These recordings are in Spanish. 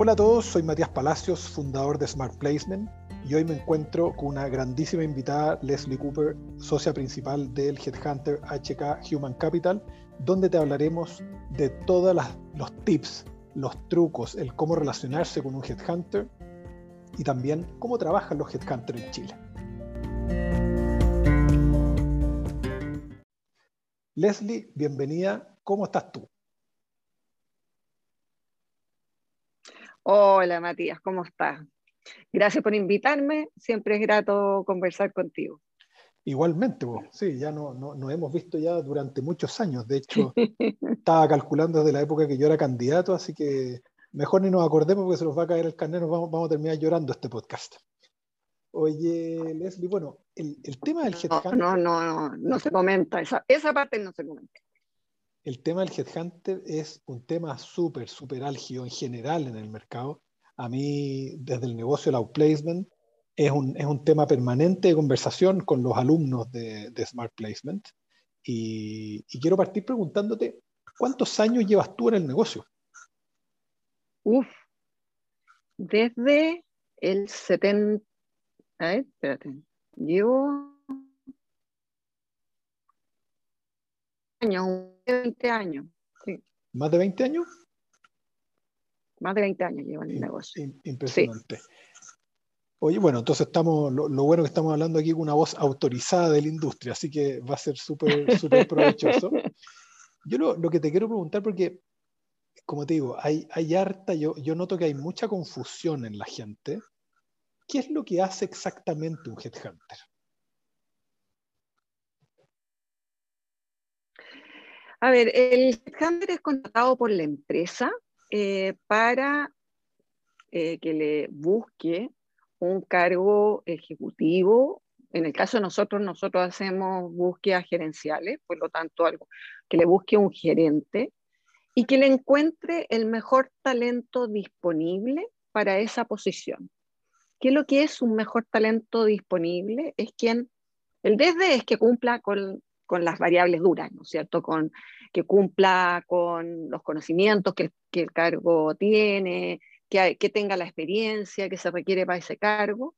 Hola a todos, soy Matías Palacios, fundador de Smart Placement, y hoy me encuentro con una grandísima invitada, Leslie Cooper, socia principal del Headhunter HK Human Capital, donde te hablaremos de todos los tips, los trucos, el cómo relacionarse con un Headhunter y también cómo trabajan los Headhunters en Chile. Leslie, bienvenida. ¿Cómo estás tú? Hola Matías, ¿cómo estás? Gracias por invitarme, siempre es grato conversar contigo. Igualmente, vos. sí, ya no, nos hemos visto ya durante muchos años. De hecho, estaba calculando desde la época que yo era candidato, así que mejor ni nos acordemos porque se nos va a caer el carnet, vamos, vamos a terminar llorando este podcast. Oye, Leslie, bueno, el, tema del headhunter... No, no, no, no, se comenta, esa, esa parte no se comenta. El tema del headhunter es un tema súper, súper álgido en general en el mercado. A mí, desde el negocio del outplacement, es un, es un tema permanente de conversación con los alumnos de, Smart Placement. Y, quiero partir preguntándote, ¿cuántos años llevas tú en el negocio? Uf, desde el 70, a ver, espérate. Llevo 20 años. Sí. ¿Más de 20 años? Más de 20 años llevo en el negocio. Impresionante. Oye, bueno, entonces estamos, lo, bueno que estamos hablando aquí con una voz autorizada de la industria, así que va a ser súper, súper provechoso. Yo lo, lo, que te quiero preguntar, porque, como te digo, hay, hay harta, yo, yo noto que hay mucha confusión en la gente ¿Qué es lo que hace exactamente un headhunter? A ver, el headhunter es contratado por la empresa eh, para eh, que le busque un cargo ejecutivo. En el caso de nosotros, nosotros hacemos búsquedas gerenciales, por lo tanto, algo que le busque un gerente y que le encuentre el mejor talento disponible para esa posición. ¿Qué es lo que es un mejor talento disponible? Es quien, el desde es que cumpla con, las variables duras, ¿no es cierto? Con, que cumpla con los conocimientos que, el cargo tiene, que, que tenga la experiencia que se requiere para ese cargo.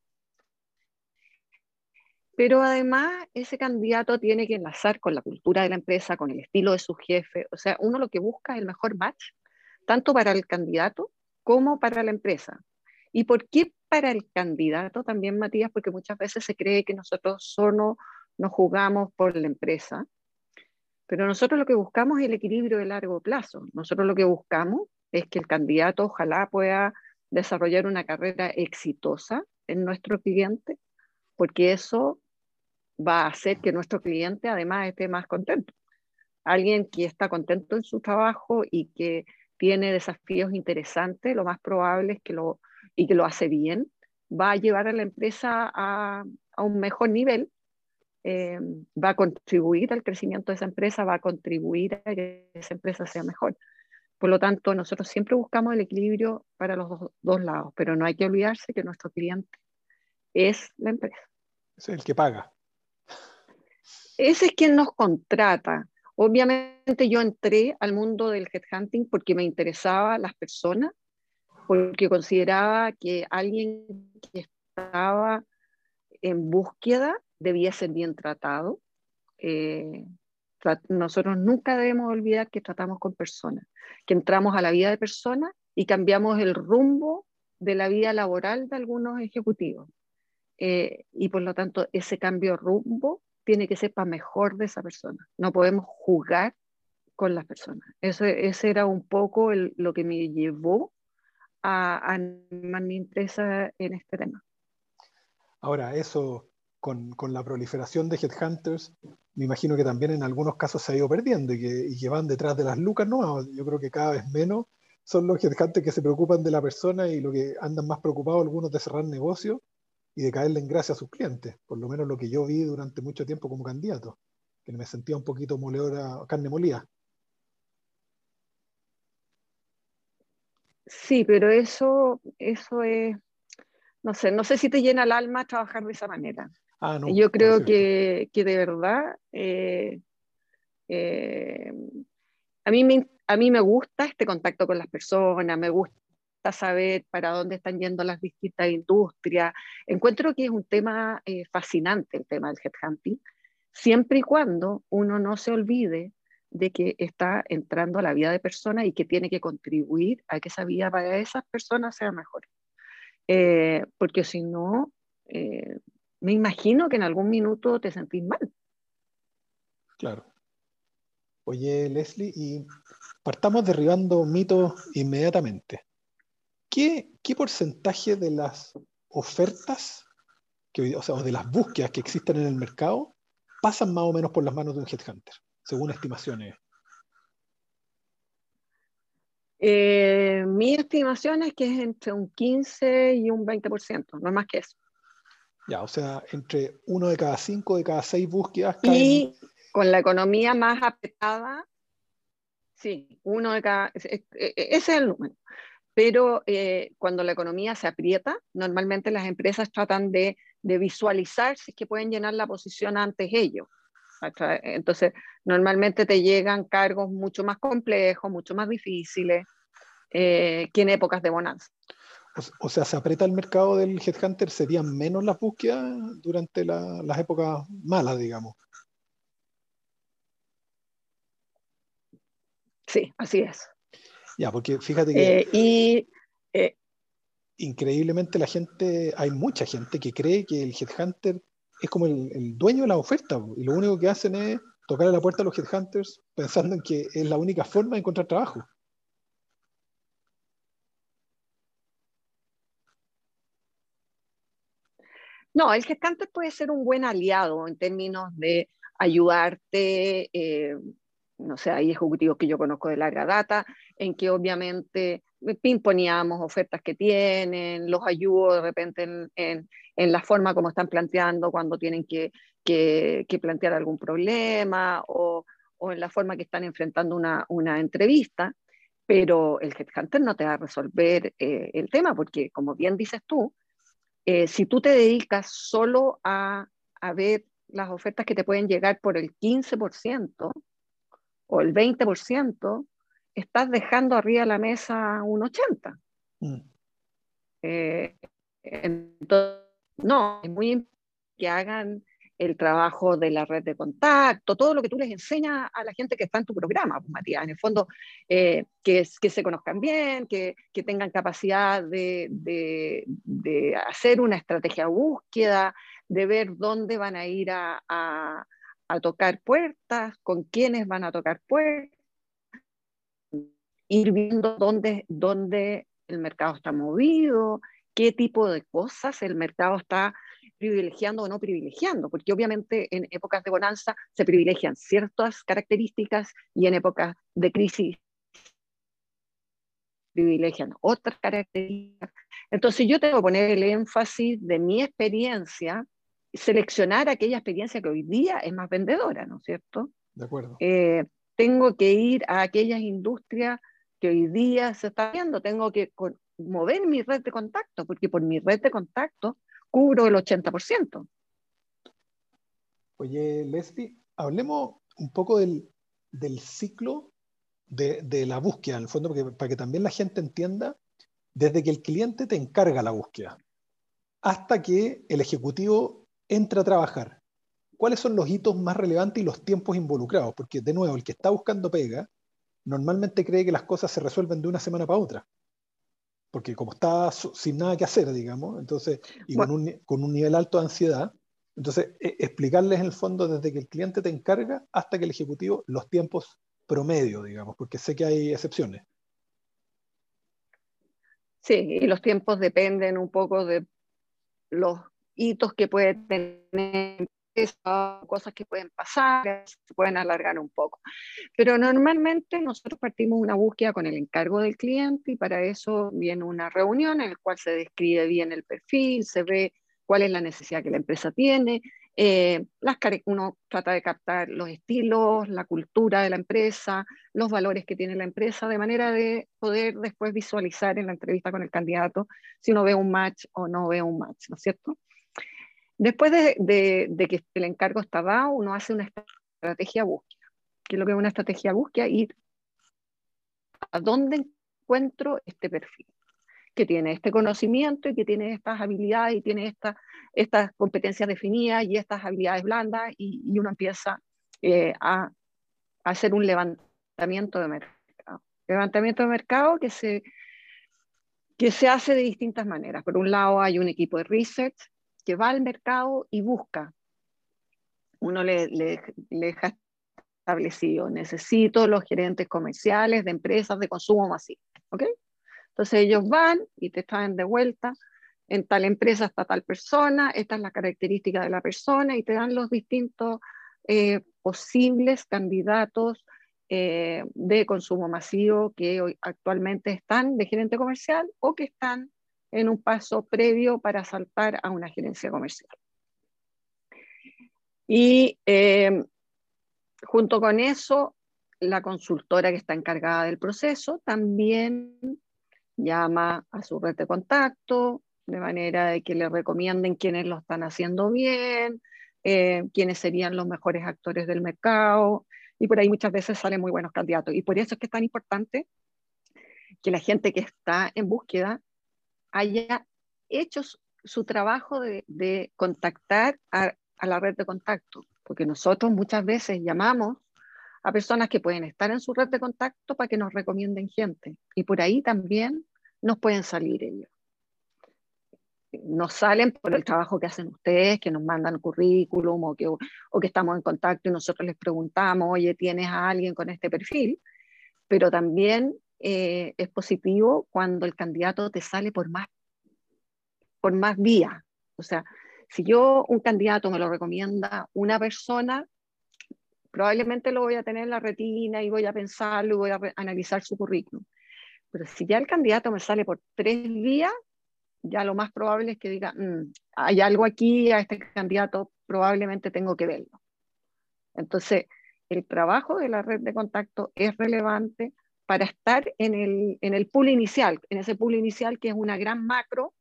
Pero además ese candidato tiene que enlazar con la cultura de la empresa, con el estilo de su jefe. O sea, uno lo que busca es el mejor match, tanto para el candidato como para la empresa. ¿Y por qué para el candidato también, Matías? Porque muchas veces se cree que nosotros solo nos jugamos por la empresa, pero nosotros lo que buscamos es el equilibrio de largo plazo. Nosotros lo que buscamos es que el candidato ojalá pueda desarrollar una carrera exitosa en nuestro cliente, porque eso va a hacer que nuestro cliente además esté más contento. Alguien que está contento en su trabajo y que tiene desafíos interesantes, lo más probable es que lo y que lo hace bien, va a llevar a la empresa a, un mejor nivel, eh, va a contribuir al crecimiento de esa empresa, va a contribuir a que esa empresa sea mejor. Por lo tanto, nosotros siempre buscamos el equilibrio para los dos, lados, pero no hay que olvidarse que nuestro cliente es la empresa. Es el que paga. Ese es quien nos contrata. Obviamente yo entré al mundo del headhunting porque me interesaba las personas porque consideraba que alguien que estaba en búsqueda debía ser bien tratado. Eh, nosotros nunca debemos olvidar que tratamos con personas, que entramos a la vida de personas y cambiamos el rumbo de la vida laboral de algunos ejecutivos. Eh, y por lo tanto, ese cambio de rumbo tiene que ser para mejor de esa persona. No podemos jugar con las personas. Ese, ese era un poco lo que me llevó a, animar mi empresa en este tema. Ahora, eso con, la proliferación de headhunters, me imagino que también en algunos casos se ha ido perdiendo y que, y van detrás de las lucas, ¿no? Yo creo que cada vez menos son los headhunters que se preocupan de la persona y lo que andan más preocupados algunos de cerrar negocios y de caerle en gracia a sus clientes, por lo menos lo que yo vi durante mucho tiempo como candidato, que me sentía un poquito moledora, carne molida. Sí, pero eso, eso es, no sé, no sé si te llena el alma trabajar de esa manera. Ah, no, Yo creo que, que, de verdad, eh, eh, a, mí me, a mí me gusta este contacto con las personas, me gusta saber para dónde están yendo las distintas industrias. Encuentro que es un tema eh, fascinante el tema del headhunting, siempre y cuando uno no se olvide de que está entrando a la vida de personas y que tiene que contribuir a que esa vida para esas personas sea mejor. Porque si no, me imagino que en algún minuto te sentís mal. Claro. Oye, Leslie, y partamos derribando mitos inmediatamente. ¿Qué, qué porcentaje de las ofertas, que, o sea, o de las búsquedas que existen en el mercado, pasan más o menos por las manos de un headhunter, según estimaciones? Eh, mi estimación es que es entre un 15 y un 20%, no es más que eso. Ya, o sea, entre uno de cada cinco, de cada seis búsquedas. Y con la economía más apretada, sí, uno de cada. Ese es el número. Pero eh, cuando la economía se aprieta, normalmente las empresas tratan de, de visualizar si es que pueden llenar la posición antes ellos. Entonces, normalmente te llegan cargos mucho más complejos, mucho más difíciles eh, que en épocas de bonanza. O, sea, se aprieta el mercado del headhunter, serían menos las búsquedas durante las épocas malas, digamos. Sí, así es. Ya, porque fíjate que... Eh, y eh, increíblemente la gente, hay mucha gente que cree que el headhunter es como el, dueño de la oferta y lo único que hacen es tocar a la puerta a los headhunters pensando en que es la única forma de encontrar trabajo. No, el headhunter puede ser un buen aliado en términos de ayudarte, eh, no sé, hay ejecutivos que yo conozco de larga data, en que obviamente pimponeamos ofertas que tienen, los ayudo de repente en, la forma como están planteando cuando tienen que, plantear algún problema o, en la forma que están enfrentando una, entrevista, pero el headhunter no te va a resolver eh, el tema porque, como bien dices tú, eh, si tú te dedicas solo a, a ver las ofertas que te pueden llegar por el 15%, o el 20%, estás dejando arriba de la mesa un 80%. Mm. Eh, entonces, no, es muy importante que hagan el trabajo de la red de contacto, todo lo que tú les enseñas a la gente que está en tu programa, pues, Matías, en el fondo, eh, que, que, se conozcan bien, que, que tengan capacidad de, de, de, hacer una estrategia de búsqueda, de ver dónde van a ir a, a tocar puertas, con quiénes van a tocar puertas, ir viendo dónde, dónde el mercado está movido, qué tipo de cosas el mercado está privilegiando o no privilegiando, porque obviamente en épocas de bonanza se privilegian ciertas características y en épocas de crisis privilegian otras características. Entonces yo tengo que poner el énfasis de mi experiencia seleccionar aquella experiencia que hoy día es más vendedora, ¿no es cierto? De acuerdo. Eh, tengo que ir a aquellas industrias que hoy día se está viendo, tengo que mover mi red de contacto, porque por mi red de contacto cubro el 80%. Oye, Leslie, hablemos un poco del, del ciclo de, de, la búsqueda, en el fondo, porque, para que también la gente entienda, desde que el cliente te encarga la búsqueda hasta que el ejecutivo entra a trabajar, ¿cuáles son los hitos más relevantes y los tiempos involucrados? Porque, de nuevo, el que está buscando pega normalmente cree que las cosas se resuelven de una semana para otra. Porque como está sin nada que hacer, digamos, entonces, y con, un, nivel alto de ansiedad, entonces e, explicarles en el fondo desde que el cliente te encarga hasta que el ejecutivo los tiempos promedio, digamos, porque sé que hay excepciones. Sí, y los tiempos dependen un poco de los hitos que puede tener cosas que pueden pasar, se pueden alargar un poco. Pero normalmente nosotros partimos una búsqueda con el encargo del cliente y para eso viene una reunión en la cual se describe bien el perfil, se ve cuál es la necesidad que la empresa tiene, eh, las, uno trata de captar los estilos, la cultura de la empresa, los valores que tiene la empresa, de manera de poder después visualizar en la entrevista con el candidato si uno ve un match o no ve un match, ¿no es cierto? Después de, que el encargo está dado, uno hace una estrategia búsqueda. ¿Qué es lo que es una estrategia búsqueda? Ir a dónde encuentro este perfil. que tiene este conocimiento y que tiene estas habilidades y tiene esta, estas competencias definidas y estas habilidades blandas y, y uno empieza eh, a, a, hacer un levantamiento de mercado. Levantamiento de mercado que se, que se hace de distintas maneras. Por un lado hay un equipo de research que va al mercado y busca. Uno le, deja establecido, necesito los gerentes comerciales de empresas de consumo masivo. ¿ok?, entonces ellos van y te traen de vuelta, en tal empresa está tal persona, esta es la característica de la persona y te dan los distintos eh, posibles candidatos eh, de consumo masivo que actualmente están de gerente comercial o que están en un paso previo para saltar a una gerencia comercial. Y eh, junto con eso, la consultora que está encargada del proceso también llama a su red de contacto, de manera de que le recomienden quiénes lo están haciendo bien, eh, quiénes serían los mejores actores del mercado, y por ahí muchas veces salen muy buenos candidatos. Y por eso es que es tan importante que la gente que está en búsqueda haya hecho su, trabajo de, contactar a, a la red de contacto, porque nosotros muchas veces llamamos a personas que pueden estar en su red de contacto para que nos recomienden gente. Y por ahí también nos pueden salir ellos. Nos salen por el trabajo que hacen ustedes, que nos mandan currículum o que, o que estamos en contacto y nosotros les preguntamos, oye, ¿tienes a alguien con este perfil? Pero también eh, es positivo cuando el candidato te sale por más, por más vías. O sea, si yo un candidato me lo recomienda una persona, probablemente lo voy a tener en la retina y voy a pensarlo y voy a analizar su currículum. Pero si ya el candidato me sale por tres días, ya lo más probable es que diga, mm, hay algo aquí, a este candidato probablemente tengo que verlo. Entonces, el trabajo de la red de contacto es relevante para estar en el, en el pool inicial, en ese pool inicial que es una gran macro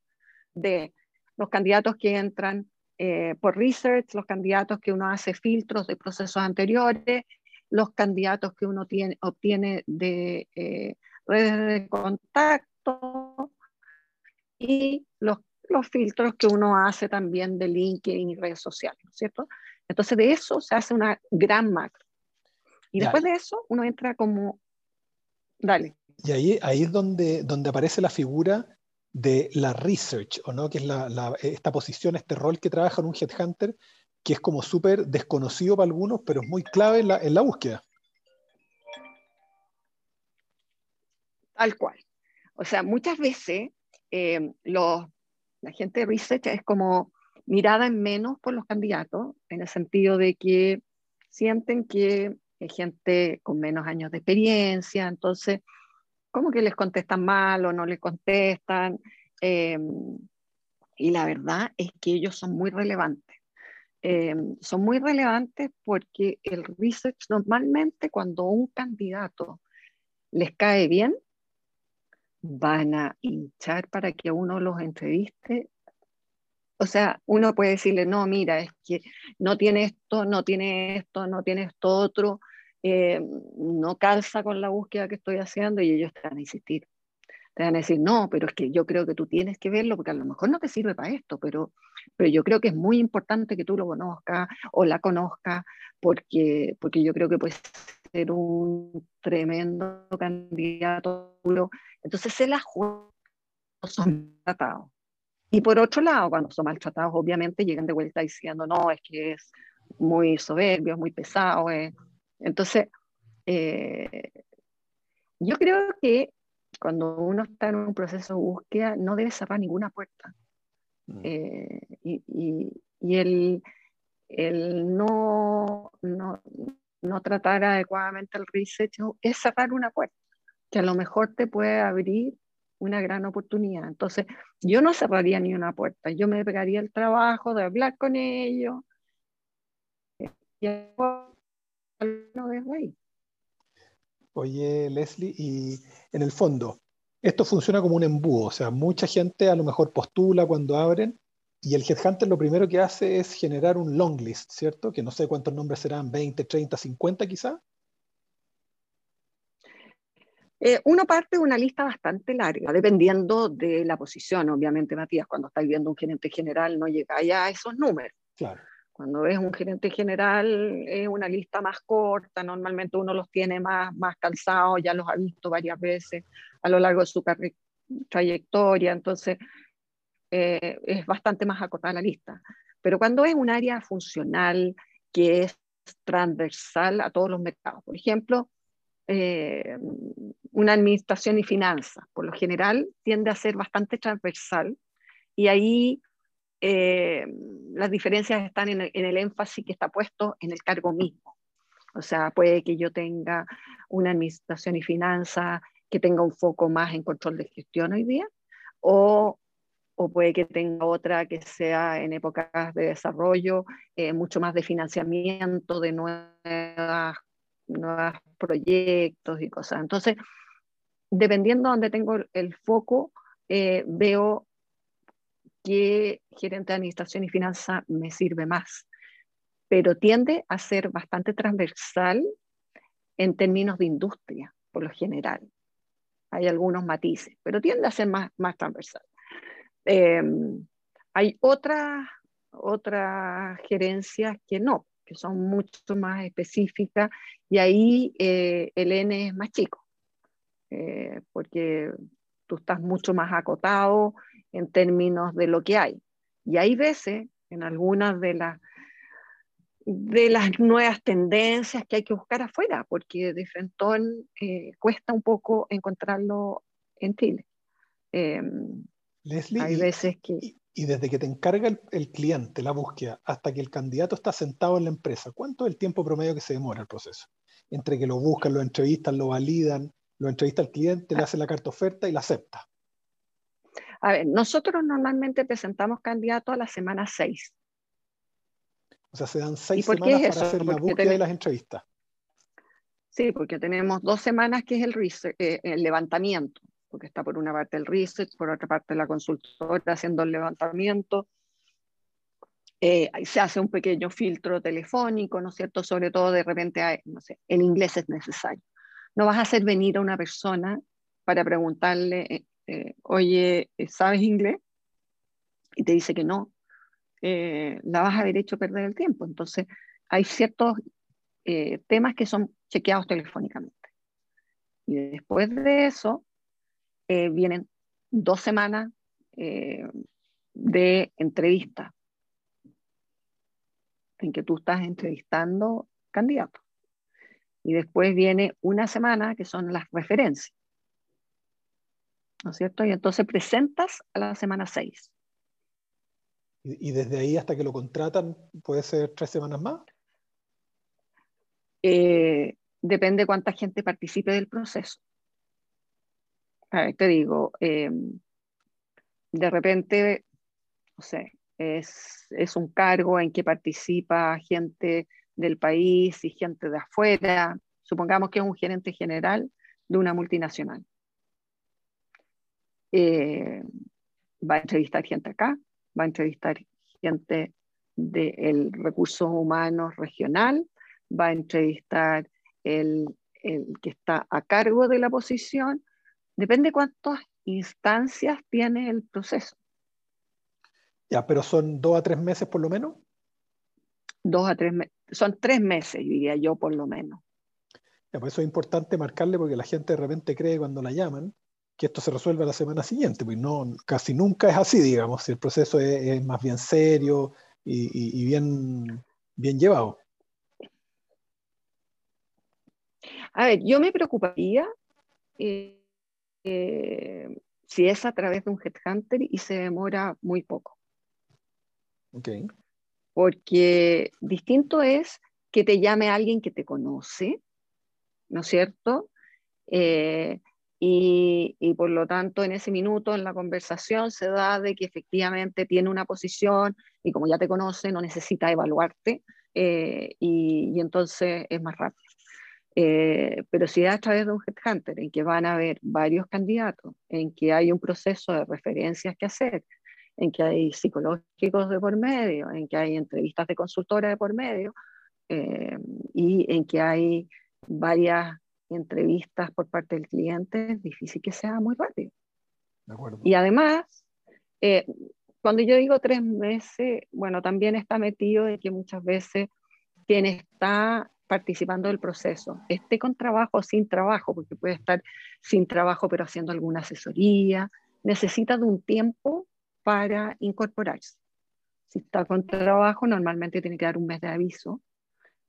de los candidatos que entran eh, por research, los candidatos que uno hace filtros de procesos anteriores, los candidatos que uno tiene, obtiene de eh, redes de contacto y los, los filtros que uno hace también de LinkedIn y redes sociales, ¿no es cierto? Entonces de eso se hace una gran macro. Y después de eso uno entra como... Dale. Y ahí, ahí es donde, donde aparece la figura de la research, ¿o no? Que es la, la, esta posición, este rol que trabaja en un headhunter, que es como súper desconocido para algunos, pero es muy clave en la, en la búsqueda. Tal cual. O sea, muchas veces eh, los, la gente de research es como mirada en menos por los candidatos, en el sentido de que sienten que hay gente con menos años de experiencia, entonces, como que les contestan mal o no les contestan. Eh, y la verdad es que ellos son muy relevantes. Eh, son muy relevantes porque el research normalmente cuando un candidato les cae bien, van a hinchar para que uno los entreviste. O sea, uno puede decirle, no, mira, es que no tiene esto, no tiene esto, no tiene esto otro, eh, no calza con la búsqueda que estoy haciendo y ellos te van a insistir. Te van a decir, no, pero es que yo creo que tú tienes que verlo porque a lo mejor no te sirve para esto, pero, pero yo creo que es muy importante que tú lo conozcas o la conozcas porque, porque yo creo que puede ser un tremendo candidato entonces se la juegan, son tratados. Y por otro lado, cuando son maltratados, obviamente llegan de vuelta diciendo, no, es que es muy soberbio, es muy pesado. Eh". Entonces, eh, yo creo que cuando uno está en un proceso de búsqueda, no debe cerrar ninguna puerta. Mm. Eh, y, y, y el, el no, no, no, tratar adecuadamente el research es cerrar una puerta que a lo mejor te puede abrir una gran oportunidad. Entonces, yo no cerraría ni una puerta, yo me pegaría el trabajo de hablar con ellos y desde ahí. Oye, Leslie, y en el fondo, esto funciona como un embudo, o sea, mucha gente a lo mejor postula cuando abren y el headhunter lo primero que hace es generar un long list, ¿cierto? Que no sé cuántos nombres serán, 20, 30, 50 quizá. Eh, uno parte de una lista bastante larga, dependiendo de la posición, obviamente, Matías. Cuando estáis viendo un gerente general, no llegáis a esos números. Claro. Cuando ves un gerente general, es una lista más corta. Normalmente uno los tiene más, más calzados, ya los ha visto varias veces a lo largo de su trayectoria. Entonces, eh, es bastante más acotada la lista. Pero cuando es un área funcional que es transversal a todos los mercados, por ejemplo, eh, una administración y finanzas, por lo general, tiende a ser bastante transversal y ahí eh, las diferencias están en el, énfasis que está puesto en el cargo mismo. O sea, puede que yo tenga una administración y finanzas que tenga un foco más en control de gestión hoy día, o, o puede que tenga otra que sea en épocas de desarrollo, eh, mucho más de financiamiento de nuevas nuevos proyectos y cosas. Entonces, dependiendo de donde tengo el foco, eh, veo qué gerente de administración y finanzas me sirve más. Pero tiende a ser bastante transversal en términos de industria, por lo general. Hay algunos matices, pero tiende a ser más, más transversal. Em, hay otras otras gerencias que no que son mucho más específicas, y ahí eh, el es más chico, eh, porque tú estás mucho más acotado en términos de lo que hay. Y hay veces, en algunas de las de las nuevas tendencias que hay que buscar afuera, porque de frente eh, cuesta un poco encontrarlo en Chile. Em, hay veces que y desde que te encarga el, cliente la búsqueda hasta que el candidato está sentado en la empresa, ¿cuánto es el tiempo promedio que se demora el proceso? Entre que lo buscan, lo entrevistan, lo validan, lo entrevista el cliente, le hace la carta oferta y la acepta. A ver, nosotros normalmente presentamos candidatos a la semana 6. O sea, se dan seis semanas para hacer la búsqueda y las entrevistas. Sí, porque tenemos dos semanas que es el, eh, el levantamiento porque está por una parte el research, por otra parte la consultora haciendo el levantamiento. Eh, se hace un pequeño filtro telefónico, ¿no es cierto? Sobre todo de repente, no sé, el inglés es necesario. No vas a hacer venir a una persona para preguntarle, eh, eh, oye, ¿sabes inglés? Y te dice que no. la vas a haber hecho perder el tiempo. Entonces, hay ciertos temas que son chequeados telefónicamente. Y después de eso, eh, vienen dos semanas eh, de entrevista en que tú estás entrevistando candidatos. Y después viene una semana que son las referencias. ¿No es cierto? Y entonces presentas a la semana 6. ¿Y, desde ahí hasta que lo contratan puede ser tres semanas más? Eh, depende cuánta gente participe del proceso te digo, em, de repente, no sé, es, es, un cargo en que participa gente del país y gente de afuera. Supongamos que es un gerente general de una multinacional. Eh, va a entrevistar gente acá, va a entrevistar gente del recursos humanos regional, va a entrevistar el, el que está a cargo de la posición Depende cuántas instancias tiene el proceso. Ya, pero son dos a tres meses por lo menos. Dos a tres meses. Son tres meses, diría yo, por lo menos. Ya, pues eso es importante marcarle porque la gente de repente cree cuando la llaman que esto se resuelve la semana siguiente, pues no, casi nunca es así, digamos, si el proceso es, más bien serio y, bien, bien llevado. A ver, yo me preocuparía eh, eh, si es a través de un headhunter y se demora muy poco. Okay. Porque distinto es que te llame alguien que te conoce, ¿no es cierto? Eh, y, y, por lo tanto en ese minuto en la conversación se da de que efectivamente tiene una posición y como ya te conoce no necesita evaluarte eh, y, y, entonces es más rápido. Eh, pero si es a través de un headhunter, en que van a haber varios candidatos, en que hay un proceso de referencias que hacer, en que hay psicológicos de por medio, en que hay entrevistas de consultora de por medio, eh, y en que hay varias entrevistas por parte del cliente, es difícil que sea muy rápido. Y además, eh, cuando yo digo tres meses, bueno, también está metido de que muchas veces quien está participando del proceso, esté con trabajo o sin trabajo, porque puede estar sin trabajo pero haciendo alguna asesoría, necesita de un tiempo para incorporarse. Si está con trabajo, normalmente tiene que dar un mes de aviso.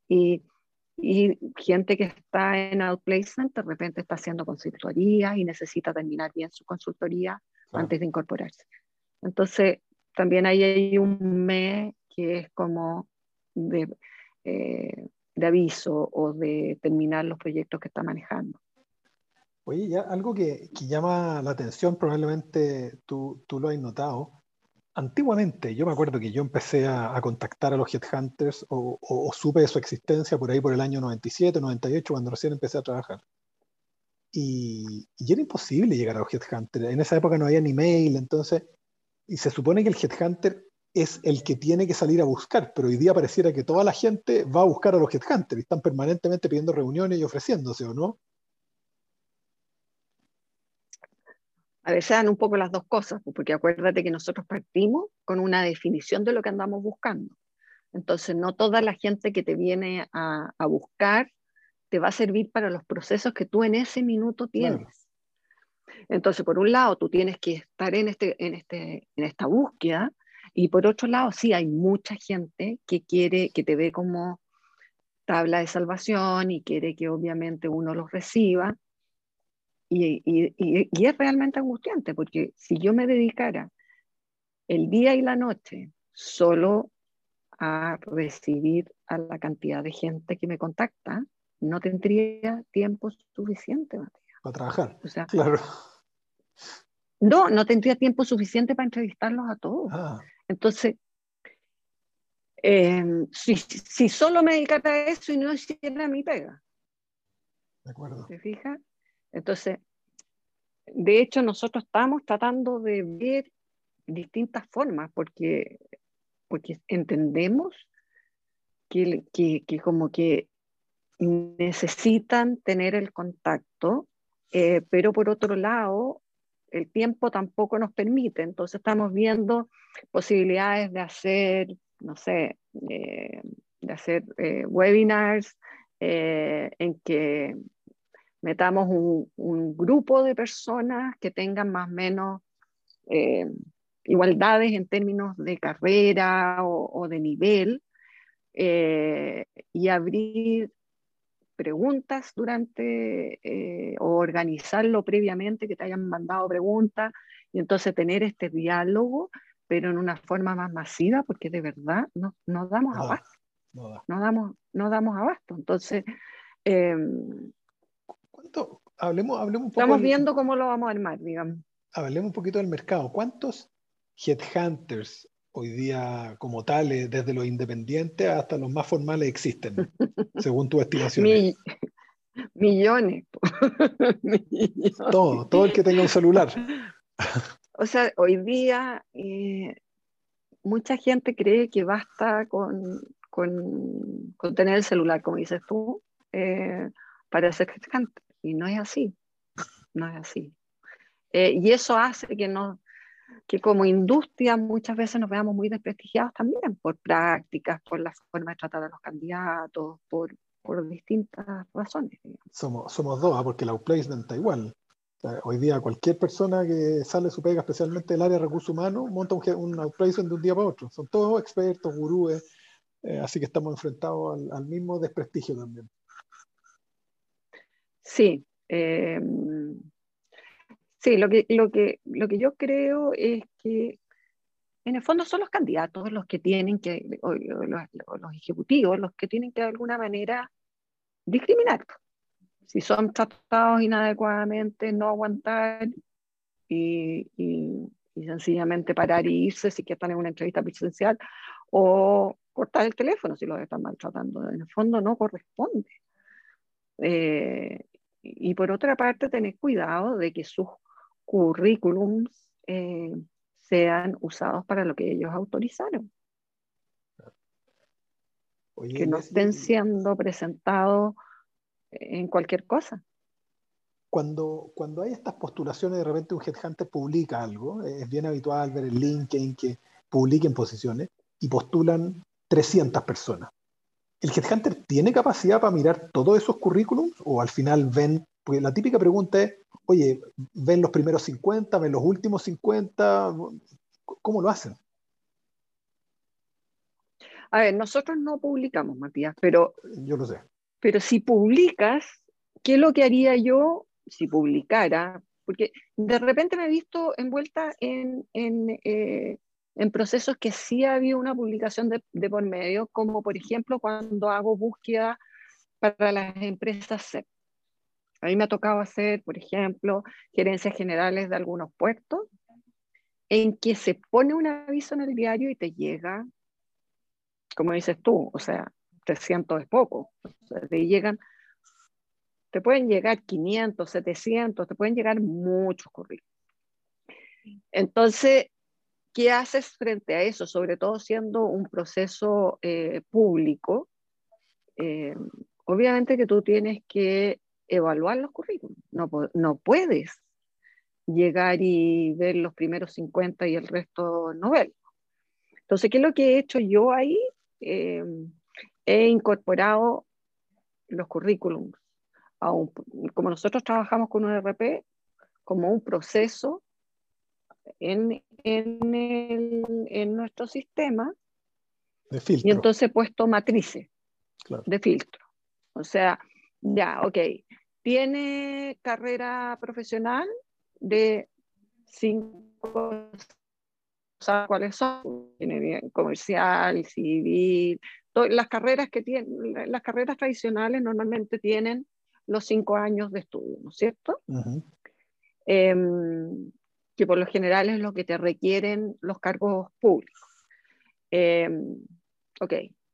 Y, y gente que está en outplacement de repente está haciendo consultoría y necesita terminar bien su consultoría antes de incorporarse. Entonces, también ahí hay un mes que es como de, eh, de aviso o de terminar los proyectos que está manejando. Oye, ya algo que, que llama la atención, probablemente tú, tú, lo has notado. Antiguamente, yo me acuerdo que yo empecé a, a contactar a los Headhunters o, o, o, supe de su existencia por ahí por el año 97, 98, cuando recién empecé a trabajar. Y, y era imposible llegar a los Headhunters. En esa época no había ni mail, entonces, y se supone que el Headhunter es el que tiene que salir a buscar, pero hoy día pareciera que toda la gente va a buscar a los headhunters y están permanentemente pidiendo reuniones y ofreciéndose, ¿o no? A veces dan un poco las dos cosas, pues, porque acuérdate que nosotros partimos con una definición de lo que andamos buscando. Entonces, no toda la gente que te viene a, a buscar te va a servir para los procesos que tú en ese minuto tienes. Entonces, por un lado, tú tienes que estar en, este, en, este, en esta búsqueda, y por otro lado, sí, hay mucha gente que quiere, que te ve como tabla de salvación y quiere que obviamente uno los reciba. Y, y, y, es realmente angustiante, porque si yo me dedicara el día y la noche solo a recibir a la cantidad de gente que me contacta, no tendría tiempo suficiente, Matías. Para trabajar. O sea, claro. No, no tendría tiempo suficiente para entrevistarlos a todos. Ah. Entonces, eh, si, si, solo me dedicara a eso y no hiciera mi pega. De acuerdo. ¿Se fija? Entonces, de hecho, nosotros estamos tratando de ver distintas formas porque, porque entendemos que, que, como que necesitan tener el contacto, eh, pero por otro lado, el tiempo tampoco nos permite. Entonces estamos viendo posibilidades de hacer, no sé, eh, de hacer eh, webinars en que metamos un, un, grupo de personas que tengan más o menos eh, igualdades en términos de carrera o, o de nivel eh, y abrir preguntas durante eh, o organizarlo previamente, que te hayan mandado preguntas y entonces tener este diálogo, pero en una forma más masiva, porque de verdad no, no damos no, abasto. No, no, damos, no damos abasto. Entonces, eh, Hablemos, hablemos un poco estamos viendo cómo lo vamos a armar, digamos. Hablemos un poquito del mercado. ¿Cuántos headhunters hoy día como tales, desde los independientes hasta los más formales, existen, según tu estimación? Mi, millones. millones. Todo, todo el que tenga un celular. o sea, hoy día eh, mucha gente cree que basta con, con, con, tener el celular, como dices tú, eh, para ser creciente. Y no es así. No es así. Eh, y eso hace que no, que como industria muchas veces nos veamos muy desprestigiados también por prácticas, por la forma de tratar a los candidatos, por, por distintas razones. Somos, somos dos, ¿eh? porque el outplacement está igual. Hoy día cualquier persona que sale su pega, especialmente del área de recursos humanos, monta un, un outplacement de un día para otro. Son todos expertos, gurúes, eh, así que estamos enfrentados al, al, mismo desprestigio también. Sí. Eh, Sí, lo que, lo, que, lo que yo creo es que en el fondo son los candidatos los que tienen que, o, los, los, ejecutivos, los que tienen que de alguna manera discriminar. Si son tratados inadecuadamente, no aguantar y, y, sencillamente parar y irse si están en una entrevista presencial o cortar el teléfono si los están maltratando. En el fondo no corresponde. Eh, y por otra parte, tener cuidado de que sus currículums eh, sean usados para lo que ellos autorizaron. Oye, que no estén siendo presentados en cualquier cosa. cuando, cuando hay estas postulaciones, de repente un headhunter publica algo, es bien habitual ver en LinkedIn que publiquen posiciones y postulan 300 personas. ¿El headhunter tiene capacidad para mirar todos esos currículums o al final ven, porque la típica pregunta es, oye, ven los primeros 50, ven los últimos 50, ¿cómo lo hacen? A ver, nosotros no publicamos, Matías, pero... Yo lo sé. Pero si publicas, ¿qué es lo que haría yo si publicara? Porque de repente me he visto envuelta en, en, eh, en procesos que sí había una publicación de, de, por medio, como por ejemplo cuando hago búsqueda para las empresas CEP. A mí me ha tocado hacer, por ejemplo, gerencias generales de algunos puestos, en que se pone un aviso en el diario y te llega como dices tú, o sea, 300 es poco. O sea, te llegan, te pueden llegar 500, 700, te pueden llegar muchos currículos. Entonces, ¿qué haces frente a eso? Sobre todo siendo un proceso eh, público, eh, obviamente que tú tienes que evaluar los currículos. No, no puedes llegar y ver los primeros 50 y el resto no ver. Entonces, ¿qué es lo que he hecho yo ahí? Eh, he incorporado los currículums, como nosotros trabajamos con un RP, como un proceso en, en, el, en nuestro sistema. De filtro. Y entonces he puesto matrices claro. de filtro. O sea, ya, ok, tiene carrera profesional de cinco sabe cuáles son, tiene comercial, civil, las carreras que tienen, las carreras tradicionales normalmente tienen los cinco años de estudio, ¿no es cierto? Uh -huh. eh, que por lo general es lo que te requieren los cargos públicos. Eh, ok,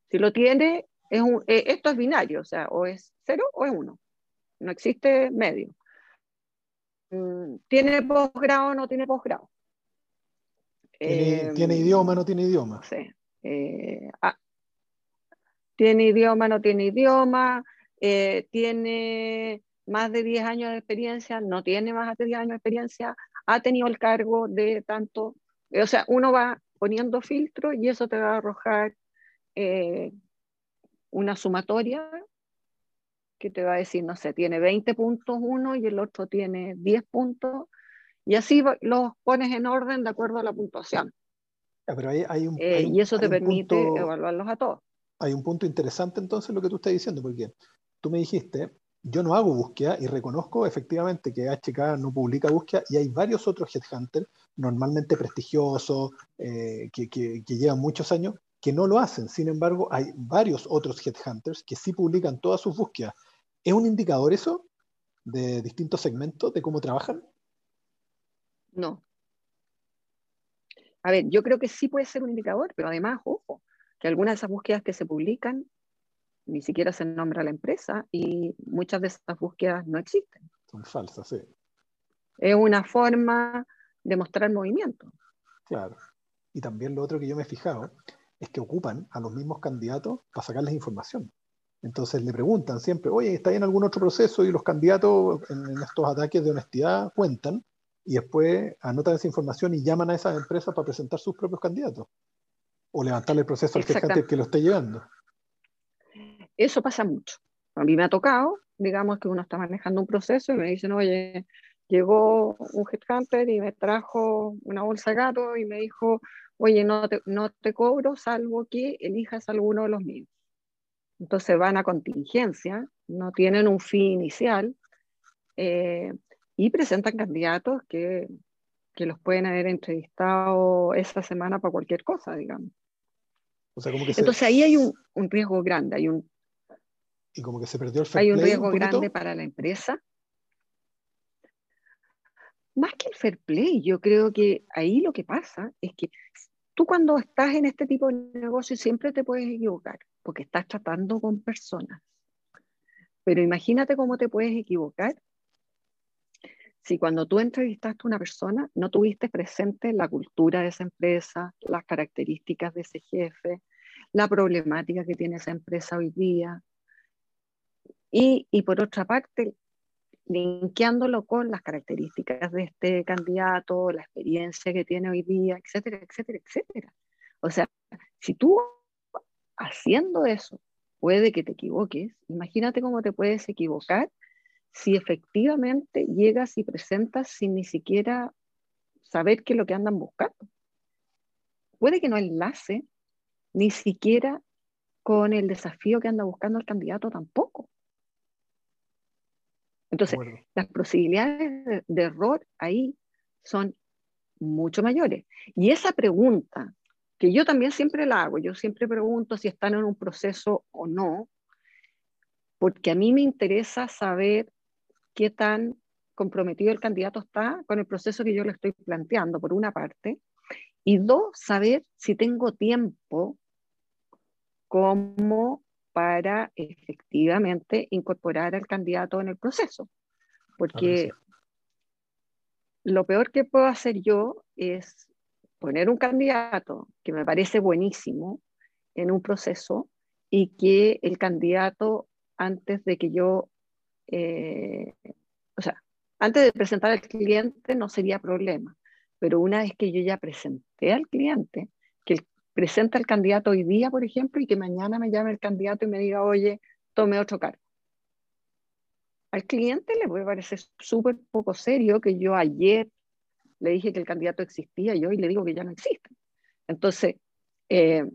si lo tiene, es un, eh, esto es binario, o sea, o es cero o es uno, no existe medio. Mm, ¿Tiene posgrado o no tiene posgrado? ¿Tiene, eh, ¿Tiene, idioma, no tiene idioma? Sí. Eh, ah, tiene idioma, no tiene idioma, tiene más de 10 años de experiencia, no tiene más de 10 años de experiencia, ha tenido el cargo de tanto, o sea, uno va poniendo filtros y eso te va a arrojar eh, una sumatoria que te va a decir, no sé, tiene 20 puntos uno y el otro tiene 10 puntos y así los pones en orden de acuerdo a la puntuación. Pero hay, hay un, eh, hay y eso te permite punto, evaluarlos a todos. Hay un punto interesante entonces lo que tú estás diciendo, porque tú me dijiste, yo no hago búsqueda y reconozco efectivamente que HK no publica búsqueda y hay varios otros headhunters, normalmente prestigiosos, eh, que, que, que llevan muchos años, que no lo hacen. Sin embargo, hay varios otros headhunters que sí publican todas sus búsquedas. ¿Es un indicador eso de distintos segmentos de cómo trabajan? No. A ver, yo creo que sí puede ser un indicador, pero además, ojo, que algunas de esas búsquedas que se publican ni siquiera se nombra la empresa y muchas de esas búsquedas no existen. Son falsas, sí. Es una forma de mostrar movimiento. Claro. Y también lo otro que yo me he fijado es que ocupan a los mismos candidatos para sacarles información. Entonces le preguntan siempre, oye, ¿está en algún otro proceso? Y los candidatos en, estos ataques de honestidad cuentan y después anotan esa información y llaman a esas empresas para presentar sus propios candidatos o levantarle el proceso al que, que lo esté llevando. Eso pasa mucho. A mí me ha tocado, digamos que uno está manejando un proceso y me dicen, oye, llegó un headhunter y me trajo una bolsa de gato y me dijo, oye, no te, no te cobro salvo que elijas alguno de los míos. Entonces van a contingencia, no tienen un fin inicial, eh, y presentan candidatos que, que los pueden haber entrevistado esa semana para cualquier cosa, digamos. O sea, como que Entonces se... ahí hay un, un, riesgo grande, hay un, y como que se perdió el fair hay un play riesgo un grande para la empresa. Más que el fair play, yo creo que ahí lo que pasa es que tú cuando estás en este tipo de negocio siempre te puedes equivocar, porque estás tratando con personas. Pero imagínate cómo te puedes equivocar si cuando tú entrevistaste a una persona no tuviste presente la cultura de esa empresa, las características de ese jefe, la problemática que tiene esa empresa hoy día. Y, y por otra parte, linkeándolo con las características de este candidato, la experiencia que tiene hoy día, etcétera, etcétera, etcétera. O sea, si tú haciendo eso puede que te equivoques, imagínate cómo te puedes equivocar si efectivamente llegas y presentas sin ni siquiera saber qué es lo que andan buscando. Puede que no enlace ni siquiera con el desafío que anda buscando el candidato tampoco. Entonces, las posibilidades de, error ahí son mucho mayores. Y esa pregunta, que yo también siempre la hago, yo siempre pregunto si están en un proceso o no, porque a mí me interesa saber qué tan comprometido el candidato está con el proceso que yo le estoy planteando, por una parte, y dos, saber si tengo tiempo como para efectivamente incorporar al candidato en el proceso. Porque lo peor que puedo hacer yo es poner un candidato que me parece buenísimo en un proceso y que el candidato, antes de que yo, eh, o sea, antes de presentar al cliente no sería problema, pero una vez que yo ya presenté al cliente, presenta el candidato hoy día, por ejemplo, y que mañana me llame el candidato y me diga, oye, tome otro cargo. Al cliente le puede parecer súper poco serio que yo ayer le dije que el candidato existía y hoy le digo que ya no existe. Entonces, eh,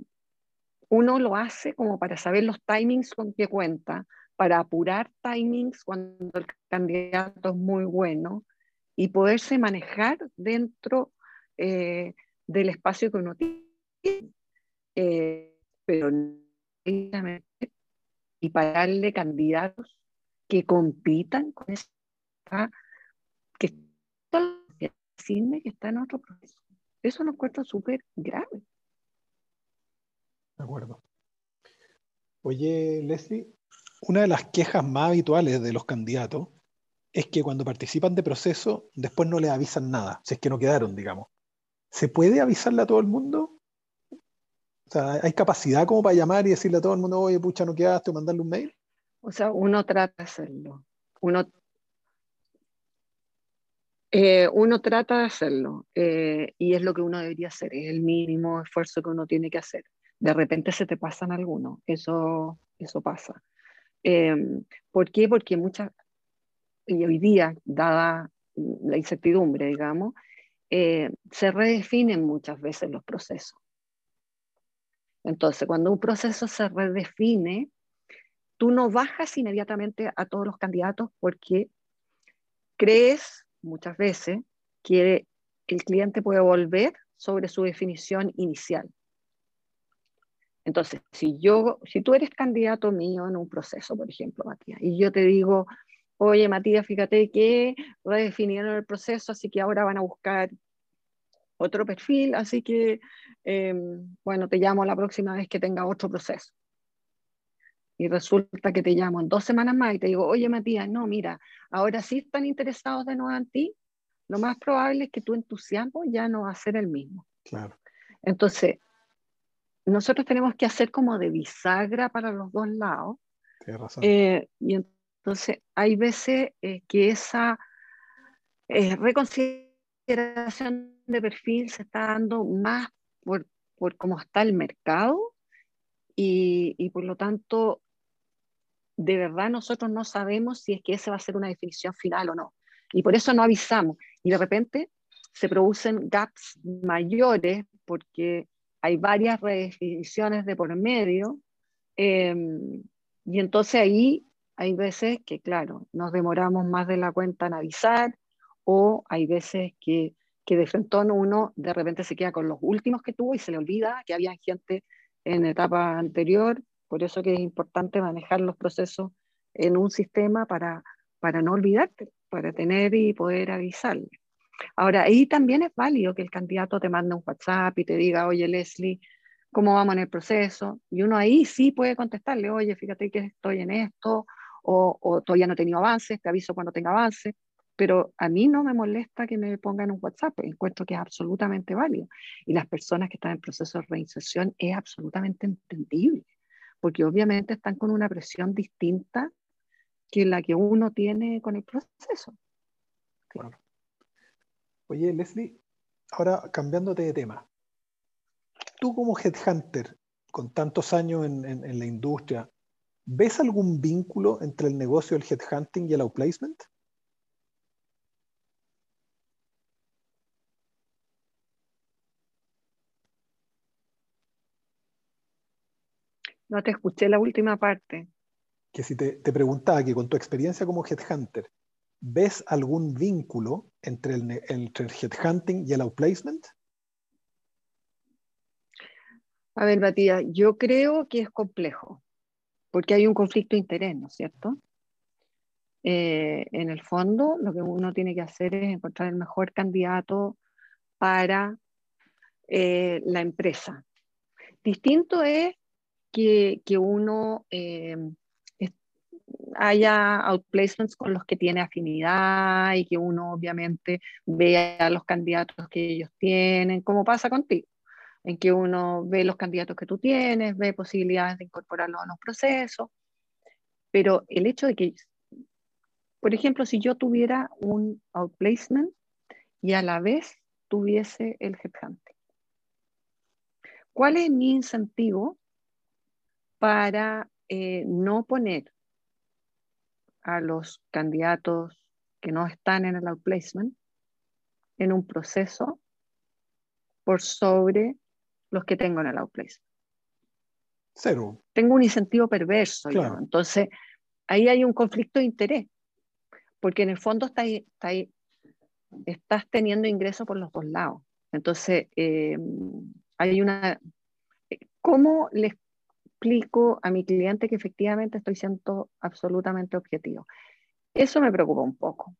uno lo hace como para saber los timings con que cuenta, para apurar timings cuando el candidato es muy bueno y poderse manejar dentro eh, del espacio que uno tiene eh, pero y para darle candidatos que compitan con esa que decirme que está en otro proceso. Eso nos cuesta súper grave. De acuerdo. Oye, Leslie, una de las quejas más habituales de los candidatos es que cuando participan de proceso, después no les avisan nada, si es que no quedaron, digamos. ¿Se puede avisarle a todo el mundo? Sea, ¿hay capacidad como para llamar y decirle a todo el mundo, oye, pucha, no quedaste, o mandarle un mail? O sea, uno trata de hacerlo. Uno, eh, uno trata de hacerlo. eh, y es lo que uno debería hacer. Es el mínimo esfuerzo que uno tiene que hacer. De repente se te pasan algunos. Eso, eso pasa. Eh, ¿Por qué? Porque muchas, y hoy día, dada la incertidumbre, digamos, eh, se redefinen muchas veces los procesos. Entonces, cuando un proceso se redefine, tú no bajas inmediatamente a todos los candidatos porque crees muchas veces que el cliente puede volver sobre su definición inicial. Entonces, si yo, si tú eres candidato mío en un proceso, por ejemplo, Matías, y yo te digo, oye, Matías, fíjate que redefinieron el proceso, así que ahora van a buscar otro perfil, así que, em, bueno, te llamo la próxima vez que tenga otro proceso. Y resulta que te llamo en dos semanas más y te digo, oye Matías, no, mira, ahora sí están interesados de nuevo en ti, lo más probable es que tu entusiasmo ya no va a ser el mismo. Claro. Entonces, nosotros tenemos que hacer como de bisagra para los dos lados. Tienes razón. Eh, y entonces hay veces eh, que esa eh, reconsideración de perfil se está dando más por, por cómo está el mercado y, y, por lo tanto, de verdad nosotros no sabemos si es que esa va a ser una definición final o no. Y por eso no avisamos. Y de repente se producen gaps mayores porque hay varias redefiniciones de por medio. Eh, y entonces ahí hay veces que, claro, nos demoramos más de la cuenta en avisar o hay veces que que de frente uno de repente se queda con los últimos que tuvo y se le olvida que había gente en etapa anterior. Por eso que es importante manejar los procesos en un sistema para, para no olvidarte, para tener y poder avisarle. Ahora, ahí también es válido que el candidato te mande un WhatsApp y te diga, oye Leslie, ¿cómo vamos en el proceso? Y uno ahí sí puede contestarle, oye, fíjate que estoy en esto, o, o todavía no he tenido avances, te aviso cuando tenga avances pero a mí no me molesta que me pongan un WhatsApp, encuentro que es absolutamente válido. Y las personas que están en proceso de reinserción es absolutamente entendible, porque obviamente están con una presión distinta que la que uno tiene con el proceso. Oye, Leslie, ahora cambiándote de tema, tú como headhunter, con tantos años en, en la industria, ¿ves algún vínculo entre el negocio del headhunting y el outplacement? No te escuché la última parte. Que si te, preguntaba que con tu experiencia como headhunter, ¿ves algún vínculo entre el, entre el headhunting y el outplacement? A ver, Matías, yo creo que es complejo, porque hay un conflicto de interés, ¿no es cierto? Eh, en el fondo, lo que uno tiene que hacer es encontrar el mejor candidato para eh, la empresa. Distinto es que, uno eh, haya outplacements con los que tiene afinidad y que uno obviamente vea los candidatos que ellos tienen, como pasa contigo, en que uno ve los candidatos que tú tienes, ve posibilidades de incorporarlos a los procesos, pero el hecho de que, por ejemplo, si yo tuviera un outplacement y a la vez tuviese el headhunting, ¿cuál es mi incentivo para eh, no poner a los candidatos que no están en el outplacement en un proceso por sobre los que tengo en el outplacement. Cero. Tengo un incentivo perverso. Entonces, ahí hay un conflicto de interés, porque en el fondo está estás teniendo ingresos por los dos lados. Entonces, eh, hay una... ¿Cómo les explico a mi cliente que efectivamente estoy siendo absolutamente objetivo. Eso me preocupa un poco.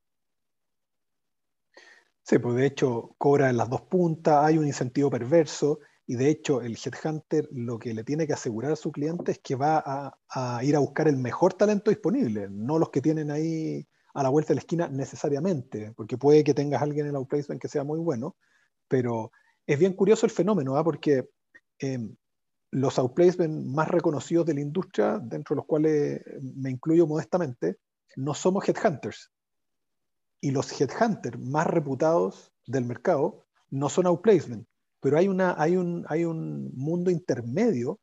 Sí, pues de hecho cobra en las dos puntas, hay un incentivo perverso y de hecho el headhunter lo que le tiene que asegurar a su cliente es que va a, ir a buscar el mejor talento disponible, no los que tienen ahí a la vuelta de la esquina necesariamente, porque puede que tengas alguien en el outplacement que sea muy bueno, pero es bien curioso el fenómeno, ¿ah? porque em, los outplacements más reconocidos de la industria, dentro de los cuales me incluyo modestamente, no somos headhunters. Y los headhunters más reputados del mercado no son outplacement, pero hay, una, hay, un, hay un mundo intermedio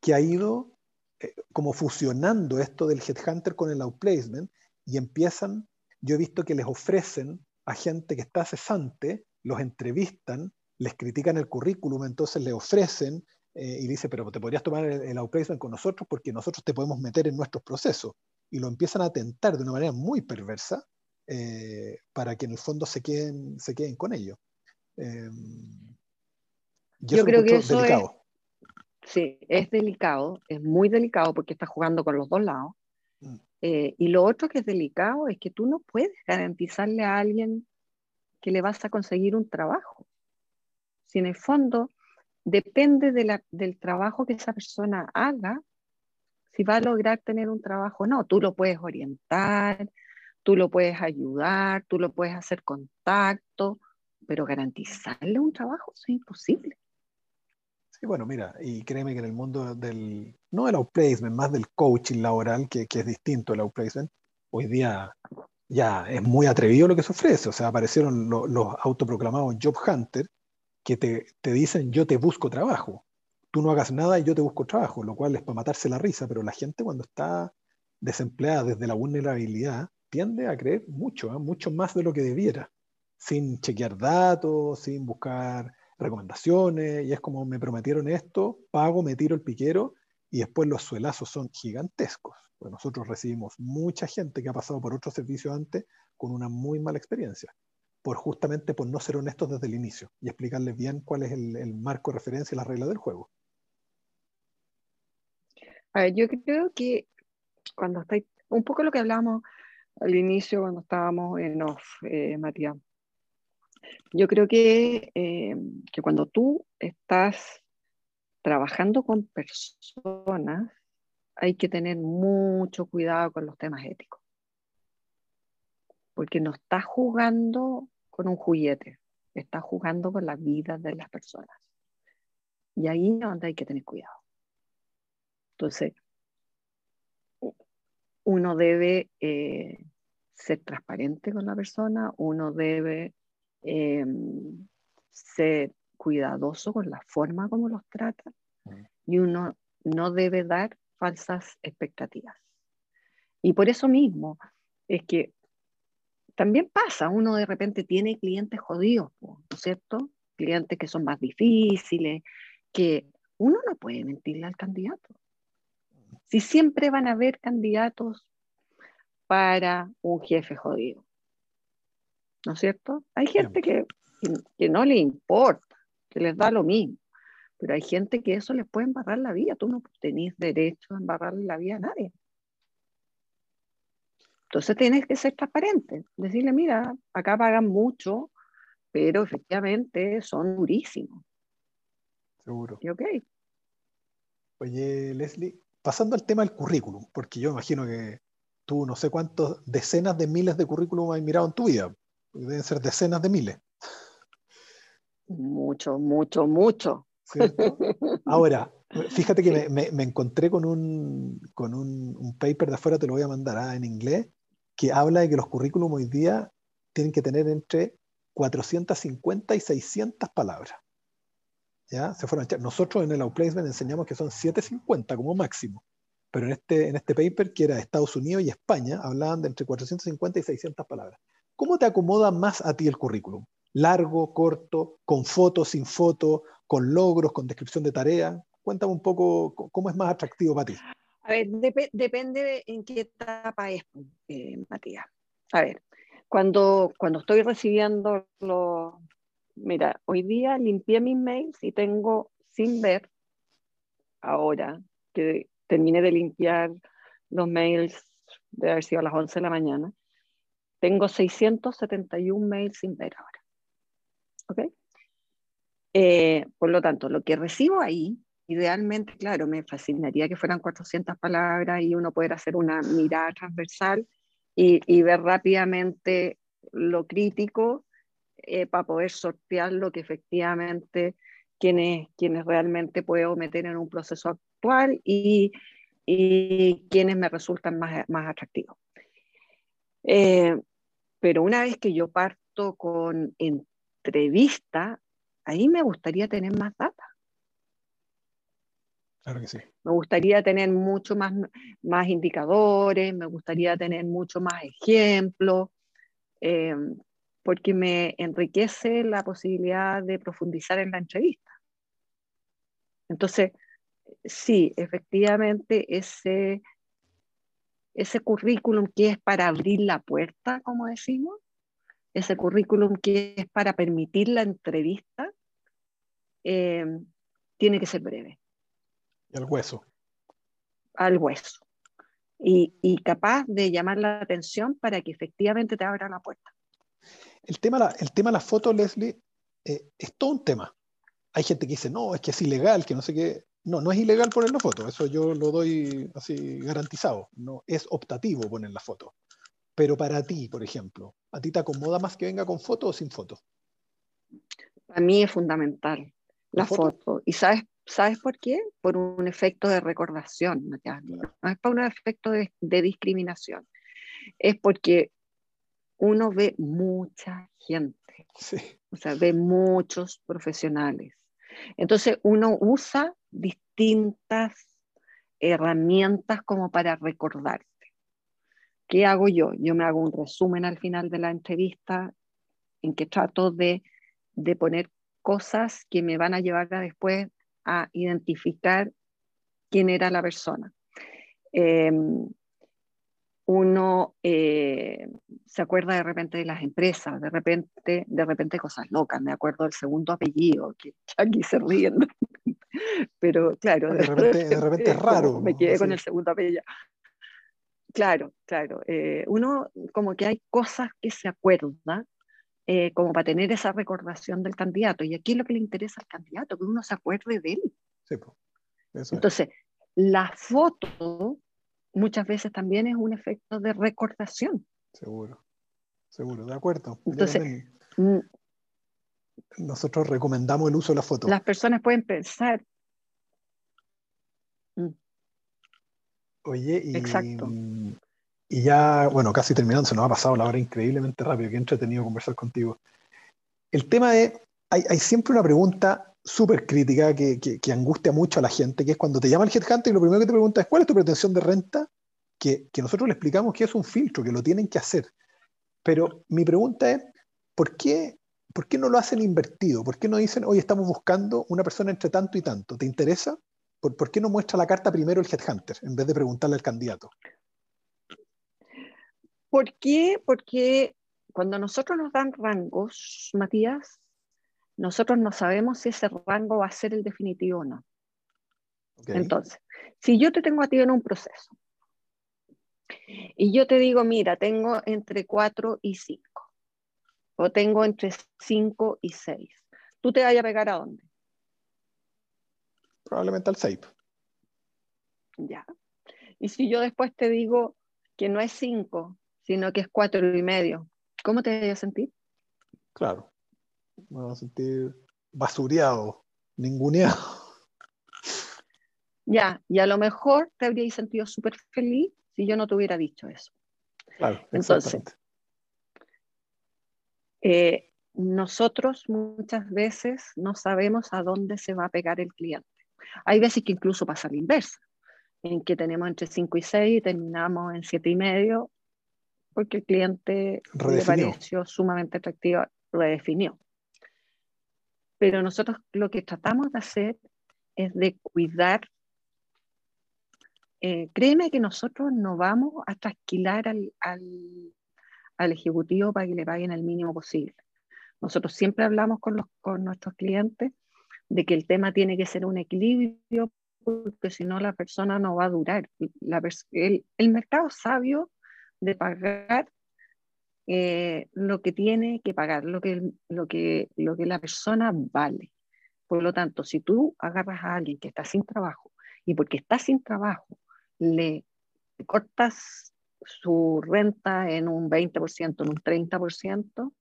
que ha ido eh, como fusionando esto del headhunter con el outplacement y empiezan, yo he visto que les ofrecen a gente que está cesante, los entrevistan, les critican el currículum, entonces le ofrecen eh, y dice, pero te podrías tomar el, outplacement con nosotros porque nosotros te podemos meter en nuestros procesos. Y lo empiezan a tentar de una manera muy perversa eh, para que en el fondo se queden, se queden con ello. Em, yo creo que eso delicado. Es, sí, es delicado, es muy delicado porque está jugando con los dos lados. Mm. Eh, y lo otro que es delicado es que tú no puedes garantizarle a alguien que le vas a conseguir un trabajo. Si en el fondo depende del trabajo que esa persona haga, si va a lograr tener un trabajo o no. Tú lo puedes orientar, tú lo puedes ayudar, tú lo puedes hacer contacto, pero garantizarle un trabajo es imposible. Sí, bueno, mira, y créeme que en el mundo del, no del outplacement, más del coaching laboral, que, es distinto al outplacement, hoy día ya es muy atrevido lo que se ofrece. O sea, aparecieron los autoproclamados job hunters, que te, dicen yo te busco trabajo. Tú no hagas nada y yo te busco trabajo, lo cual es para matarse la risa, pero la gente cuando está desempleada desde la vulnerabilidad tiende a creer mucho, ¿eh? mucho más de lo que debiera, sin chequear datos, sin buscar recomendaciones, y es como me prometieron esto, pago, me tiro el piquero y después los suelazos son gigantescos. Pues nosotros recibimos mucha gente que ha pasado por otro servicio antes con una muy mala experiencia por justamente por no ser honestos desde el inicio y explicarles bien cuál es el, marco de referencia y las reglas del juego. A ver, yo creo que cuando estáis, un poco lo que hablábamos al inicio cuando estábamos en off, eh, Matías, yo creo que, eh, que cuando tú estás trabajando con personas, hay que tener mucho cuidado con los temas éticos. Porque no estás jugando con un juguete, está jugando con la vida de las personas. Y ahí es donde hay que tener cuidado. Entonces, uno debe eh, ser transparente con la persona, uno debe em, ser cuidadoso con la forma como los trata y uno no debe dar falsas expectativas. Y por eso mismo es que también pasa, uno de repente tiene clientes jodidos, ¿no es cierto? Clientes que son más difíciles, que uno no puede mentirle al candidato. Si siempre van a haber candidatos para un jefe jodido. ¿No es cierto? Hay gente que, que, no le importa, que les da lo mismo, pero hay gente que eso les puede embarrar la vida. Tú no tenés derecho a embarrarle la vida a nadie. Entonces tienes que ser transparente, decirle, mira, acá pagan mucho, pero efectivamente son durísimos. Seguro. Y ok. Oye, Leslie, pasando al tema del currículum, porque yo imagino que tú no sé cuántos decenas de miles de currículum has mirado en tu vida. Deben ser decenas de miles. Mucho, mucho, mucho. Ahora, fíjate que me, encontré con, un, con un, paper de afuera, te lo voy a mandar ah, en inglés, que habla de que los currículum hoy día tienen que tener entre 450 y 600 palabras. ¿Ya? Se fueron Nosotros en el Outplacement enseñamos que son 750 como máximo pero en este, en este paper, que era Estados Unidos y España, hablaban de entre 450 y 600 palabras. ¿Cómo te acomoda más a ti el currículum? ¿Largo, corto, con fotos, sin fotos, con logros, con descripción de tarea? Cuéntame un poco cómo es más atractivo para ti. A ver, depende de en qué etapa es, eh, Matías. A ver, cuando, cuando estoy recibiendo los... Mira, hoy día limpié mis mails y tengo sin ver ahora que terminé de limpiar los mails, de haber sido a las 11 de la mañana. Tengo 671 mails sin ver ahora. ¿Ok? Eh, por lo tanto, lo que recibo ahí, idealmente, claro, me fascinaría que fueran 400 palabras y uno poder hacer una mirada transversal y, ver rápidamente lo crítico eh, para poder sortear lo que efectivamente quienes, realmente puedo meter en un proceso actual y, y quienes me resultan más, más atractivos. Eh, pero una vez que yo parto con entrevista, ahí me gustaría tener más data. Claro que sí. Me gustaría tener mucho más, más indicadores, me gustaría tener mucho más ejemplos, eh, porque me enriquece la posibilidad de profundizar en la entrevista. Entonces, sí, efectivamente, ese, ese currículum que es para abrir la puerta, como decimos, ese currículum que es para permitir la entrevista, eh, tiene que ser breve. Y al hueso. Al hueso. Y, y, capaz de llamar la atención para que efectivamente te abra la puerta. El tema, el tema de la foto, Leslie, eh, es todo un tema. Hay gente que dice, no, es que es ilegal, que no sé qué. No, no es ilegal poner la foto, eso yo lo doy así garantizado. No, es optativo poner la foto. Pero para ti, por ejemplo, ¿a ti te acomoda más que venga con foto o sin foto? Para mí es fundamental la, foto? ¿Y sabes, sabes por qué? Por un efecto de recordación, no es por un efecto de, de discriminación. Es porque uno ve mucha gente. Sí. O sea, ve muchos profesionales. Entonces uno usa distintas herramientas como para recordarte. ¿Qué hago yo? Yo me hago un resumen al final de la entrevista en que trato de, poner cosas que me van a llevar a después a identificar quién era la persona. Em, uno eh, se acuerda de repente de las empresas, de repente, de repente cosas locas. Me acuerdo del segundo apellido, que aquí se ríen. Pero claro, de repente, es raro. Me quedé con el segundo apellido. Claro, claro. Eh, uno como que hay cosas que se acuerda eh, como para tener esa recordación del candidato. Y aquí es lo que le interesa al candidato, que uno se acuerde de él. Sí, Entonces, la foto muchas veces también es un efecto de recordación. Seguro, seguro, de acuerdo. Entonces, mm, nosotros recomendamos el uso de la foto. Las personas pueden pensar. Mm. Oye, y, Exacto. Y ya, bueno, casi terminando, se nos ha pasado la hora increíblemente rápido, qué entretenido conversar contigo. El tema es, hay, siempre una pregunta súper crítica que, que, angustia mucho a la gente, que es cuando te llama el headhunter y lo primero que te pregunta es cuál es tu pretensión de renta, que, que nosotros le explicamos que es un filtro, que lo tienen que hacer. Pero mi pregunta es, ¿por qué, ¿por qué no lo hacen invertido? ¿Por qué no dicen, hoy estamos buscando una persona entre tanto y tanto? ¿Te interesa? ¿Por, ¿Por, qué no muestra la carta primero el headhunter en vez de preguntarle al candidato? ¿Por qué? Porque cuando nosotros nos dan rangos, Matías, nosotros no sabemos si ese rango va a ser el definitivo o no. Entonces, si yo te tengo a ti en un proceso y yo te digo, mira, tengo entre 4 y 5, o tengo entre 5 y 6, ¿tú te vayas a pegar a dónde? Probablemente al 6. Ya. Y si yo después te digo que no es 5, sino que es 4 y medio, ¿cómo te vas a sentir? Claro me voy a sentir basureado, ninguneado. Ya, y a lo mejor te habríais sentido súper feliz si yo no te hubiera dicho eso. Claro, Entonces, eh, nosotros muchas veces no sabemos a dónde se va a pegar el cliente. Hay veces que incluso pasa la inversa, en que tenemos entre 5 y 6 y terminamos en 7 y medio, porque el cliente le pareció sumamente atractivo, redefinió pero nosotros lo que tratamos de hacer es de cuidar. Eh, créeme que nosotros no vamos a trasquilar al, al, ejecutivo para que le paguen el mínimo posible. Nosotros siempre hablamos con, los, con nuestros clientes de que el tema tiene que ser un equilibrio, porque si no la persona no va a durar. La, el, el mercado sabio de pagar eh, lo que tiene que pagar, lo que, lo, que, lo que la persona vale. Por lo tanto, si tú agarras a alguien que está sin trabajo y porque está sin trabajo le cortas su renta en un 20%, en un 30%,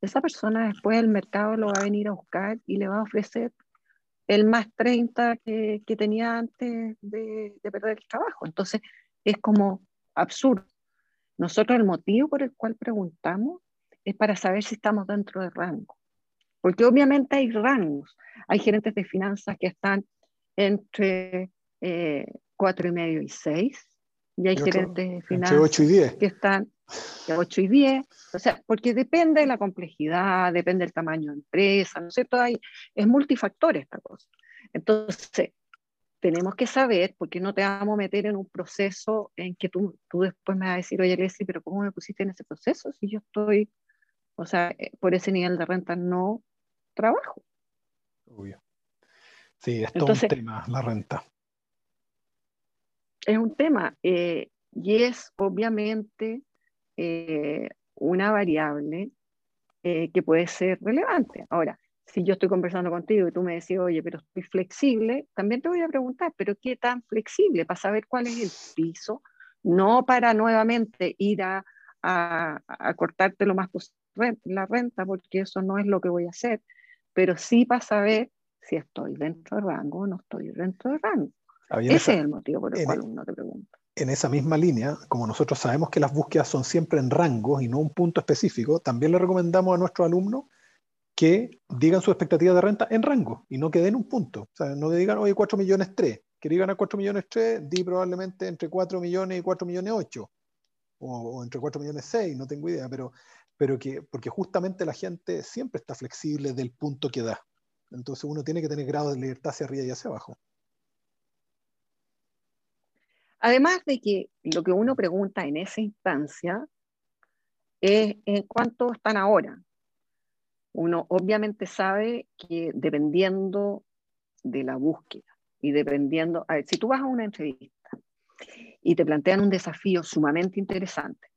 esa persona después el mercado lo va a venir a buscar y le va a ofrecer el más 30 que, que tenía antes de, de perder el trabajo. Entonces, es como absurdo. Nosotros el motivo por el cual preguntamos es para saber si estamos dentro de rango. Porque obviamente hay rangos. Hay gerentes de finanzas que están entre eh, 4 y medio y 6. Y hay gerentes de finanzas 8 y 10. que están de 8 y 10. O sea, porque depende de la complejidad, depende del tamaño de empresa, ¿no es cierto? Hay, es multifactor esta cosa. Entonces, tenemos que saber, porque no te vamos a meter en un proceso en que tú, tú después me vas a decir, oye, Leslie, pero ¿cómo me pusiste en ese proceso si yo estoy, o sea, eh, por ese nivel de renta no trabajo? Obvio. Sí, es todo un tema, la renta. Es un tema, eh, y es obviamente eh, una variable que puede ser relevante. Ahora, si yo estoy conversando contigo y tú me decís, oye, pero estoy flexible, también te voy a preguntar, pero ¿qué tan flexible? Para saber cuál es el piso, no para nuevamente ir a, a, cortarte lo más posible la renta, porque eso no es lo que voy a hacer, pero sí para saber si estoy dentro de rango o no estoy dentro de rango. Ese es el motivo por el cual uno te pregunta. En esa misma línea, como nosotros sabemos que las búsquedas son siempre en rangos y no un punto específico, también le recomendamos a nuestros alumnos que digan su expectativa de renta en rango y no que den un punto. O sea, no digan, oye, 4 millones 3. Quería ganar 4 millones 3, di probablemente entre 4 millones y 4 millones 8. O, entre 4 millones 6, no tengo idea, pero, pero que, porque justamente la gente siempre está flexible del punto que da. Entonces uno tiene que tener grado de libertad hacia arriba y hacia abajo. Además de que lo que uno pregunta en esa instancia es en cuánto están ahora, uno obviamente sabe que dependiendo de la búsqueda y dependiendo, a ver, si tú vas a una entrevista y te plantean un desafío sumamente interesante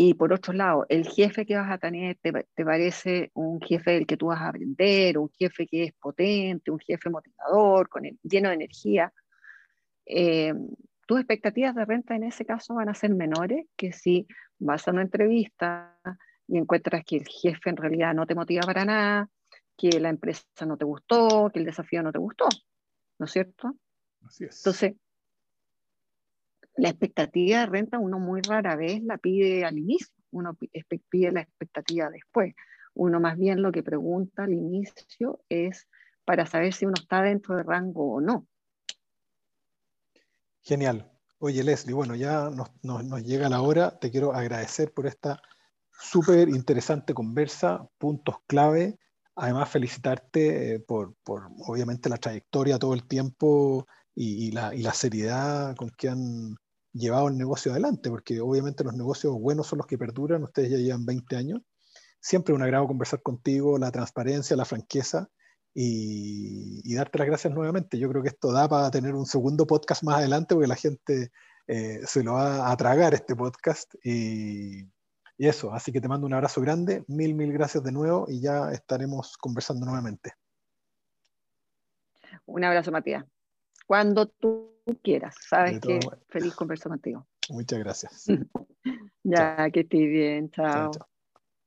y por otro lado, el jefe que vas a tener te, parece un jefe del que tú vas a aprender, un jefe que es potente, un jefe motivador, con lleno de energía, eh, tus expectativas de renta en ese caso van a ser menores que si vas a una entrevista y encuentras que el jefe en realidad no te motiva para nada, que la empresa no te gustó, que el desafío no te gustó, ¿no es cierto? Así es. Entonces, la expectativa de renta uno muy rara vez la pide al inicio, uno pide la expectativa después. Uno más bien lo que pregunta al inicio es para saber si uno está dentro de rango o no. Genial. Oye, Leslie, bueno, ya nos, nos llega la hora. Te quiero agradecer por esta súper interesante conversa, puntos clave. Además, felicitarte eh, por, por, obviamente, la trayectoria todo el tiempo y, la, y, la, seriedad con que han llevado el negocio adelante, porque obviamente los negocios buenos son los que perduran. Ustedes ya llevan 20 años. Siempre un agrado conversar contigo, la transparencia, la franqueza y, darte las gracias nuevamente. Yo creo que esto da para tener un segundo podcast más adelante porque la gente eh, se lo va a tragar este podcast y, y eso, así que te mando un abrazo grande, mil, mil gracias de nuevo y ya estaremos conversando nuevamente. Un abrazo, Matías. Cuando tú quieras, sabes que feliz converso contigo. Muchas gracias. ya, que estés bien, chao. chao